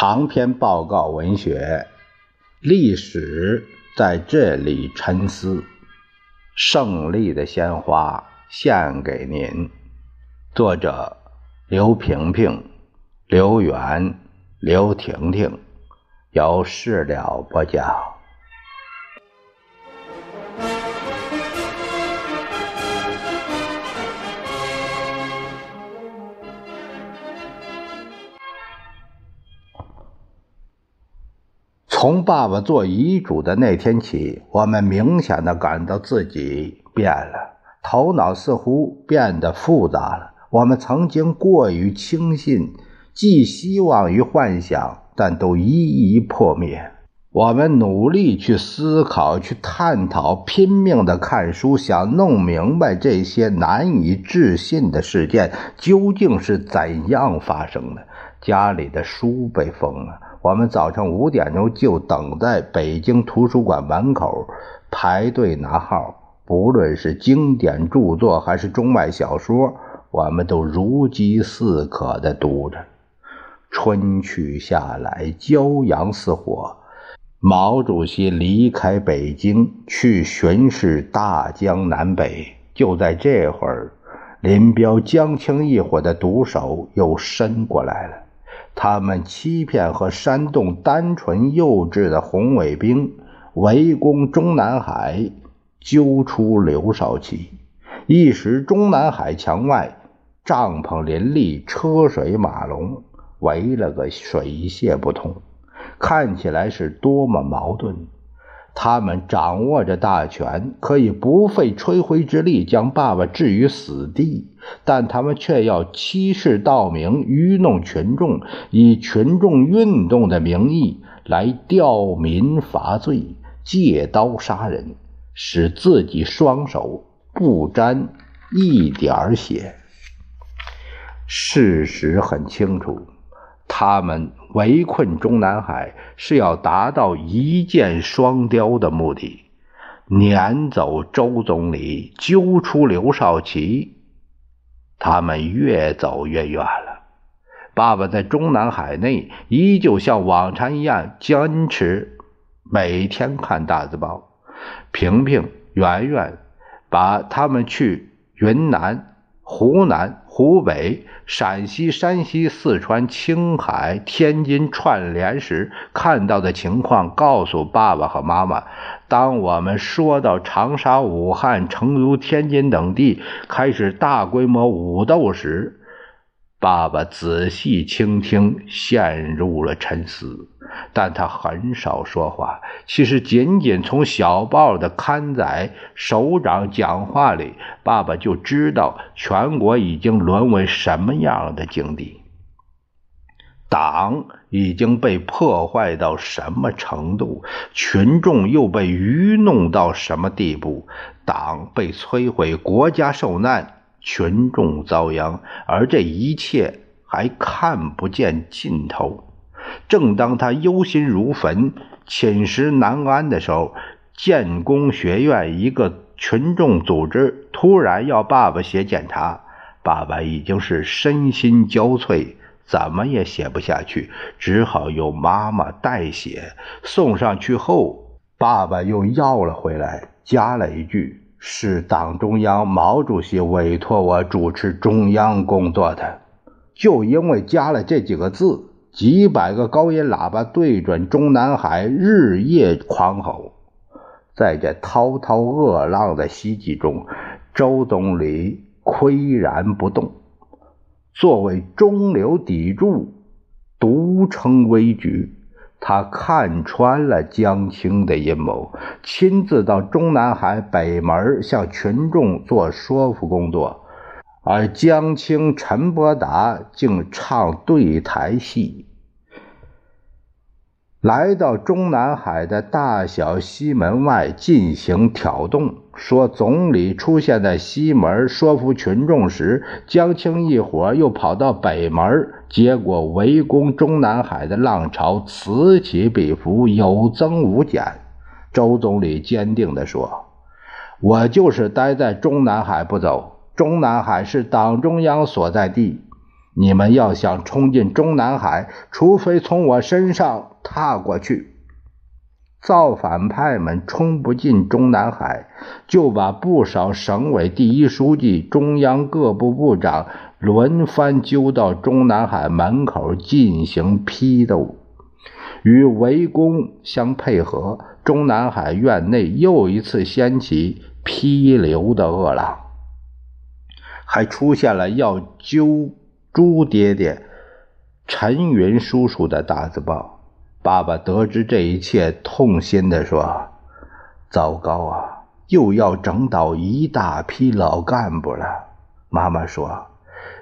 长篇报告文学，历史在这里沉思。胜利的鲜花献给您。作者：刘萍萍、刘源、刘婷婷，由事了播讲。从爸爸做遗嘱的那天起，我们明显的感到自己变了，头脑似乎变得复杂了。我们曾经过于轻信，寄希望于幻想，但都一一破灭。我们努力去思考、去探讨，拼命的看书，想弄明白这些难以置信的事件究竟是怎样发生的。家里的书被封了。我们早上五点钟就等在北京图书馆门口排队拿号，不论是经典著作还是中外小说，我们都如饥似渴地读着。春去夏来，骄阳似火。毛主席离开北京去巡视大江南北，就在这会儿，林彪、江青一伙的毒手又伸过来了。他们欺骗和煽动单纯幼稚的红卫兵，围攻中南海，揪出刘少奇。一时中南海墙外帐篷林立，车水马龙，围了个水泄不通，看起来是多么矛盾。他们掌握着大权，可以不费吹灰之力将爸爸置于死地，但他们却要欺世盗名，愚弄群众，以群众运动的名义来吊民伐罪，借刀杀人，使自己双手不沾一点血。事实很清楚。他们围困中南海是要达到一箭双雕的目的，撵走周总理，揪出刘少奇。他们越走越远了。爸爸在中南海内依旧像往常一样坚持每天看大字报。平平、圆圆把他们去云南、湖南。湖北、陕西、山西、四川、青海、天津串联时看到的情况，告诉爸爸和妈妈。当我们说到长沙、武汉、成都、天津等地开始大规模武斗时，爸爸仔细倾听，陷入了沉思。但他很少说话。其实，仅仅从小报的刊载、首长讲话里，爸爸就知道全国已经沦为什么样的境地，党已经被破坏到什么程度，群众又被愚弄到什么地步。党被摧毁，国家受难，群众遭殃，而这一切还看不见尽头。正当他忧心如焚、寝食难安的时候，建工学院一个群众组织突然要爸爸写检查。爸爸已经是身心交瘁，怎么也写不下去，只好由妈妈代写。送上去后，爸爸又要了回来，加了一句：“是党中央毛主席委托我主持中央工作的。”就因为加了这几个字。几百个高音喇叭对准中南海，日夜狂吼。在这滔滔恶浪的袭击中，周总理岿然不动。作为中流砥柱，独撑危局。他看穿了江青的阴谋，亲自到中南海北门向群众做说服工作。而江青、陈伯达竟唱对台戏，来到中南海的大小西门外进行挑动，说总理出现在西门说服群众时，江青一伙又跑到北门，结果围攻中南海的浪潮此起彼伏，有增无减。周总理坚定地说：“我就是待在中南海不走。”中南海是党中央所在地，你们要想冲进中南海，除非从我身上踏过去。造反派们冲不进中南海，就把不少省委第一书记、中央各部部长轮番揪到中南海门口进行批斗。与围攻相配合，中南海院内又一次掀起批流的恶浪，还出现了要揪朱爹爹、陈云叔叔的大字报。爸爸得知这一切，痛心地说：“糟糕啊，又要整倒一大批老干部了。”妈妈说：“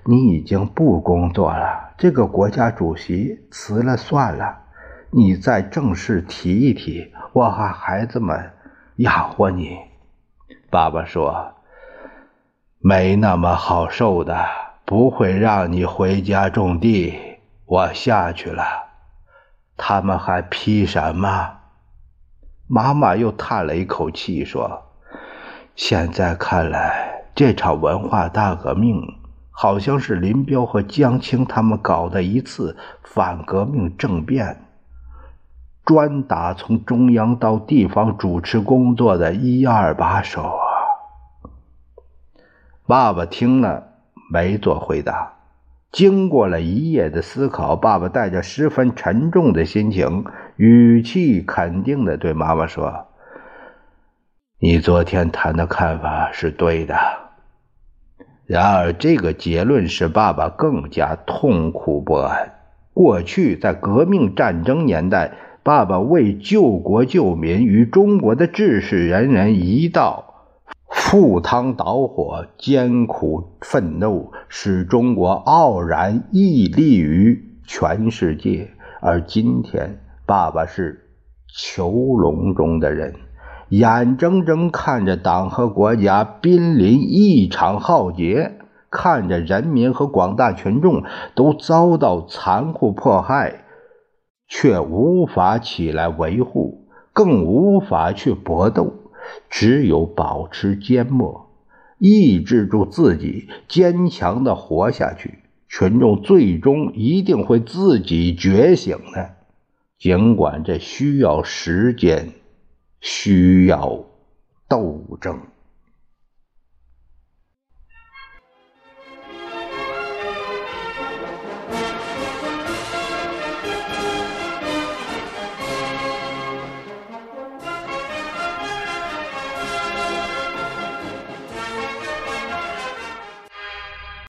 你已经不工作了，这个国家主席辞了算了，你再正式提一提，我和孩子们养活你。”爸爸说：“没那么好受的，不会让你回家种地。我下去了。”他们还批什么？妈妈又叹了一口气说：“现在看来，这场文化大革命好像是林彪和江青他们搞的一次反革命政变，专打从中央到地方主持工作的一二把手啊。”爸爸听了没做回答。经过了一夜的思考，爸爸带着十分沉重的心情，语气肯定的对妈妈说：“你昨天谈的看法是对的。”然而，这个结论使爸爸更加痛苦不安。过去在革命战争年代，爸爸为救国救民，与中国的志士仁人一道。赴汤蹈火，艰苦奋斗，使中国傲然屹立于全世界。而今天，爸爸是囚笼中的人，眼睁睁看着党和国家濒临一场浩劫，看着人民和广大群众都遭到残酷迫害，却无法起来维护，更无法去搏斗。只有保持缄默，抑制住自己，坚强的活下去。群众最终一定会自己觉醒的，尽管这需要时间，需要斗争。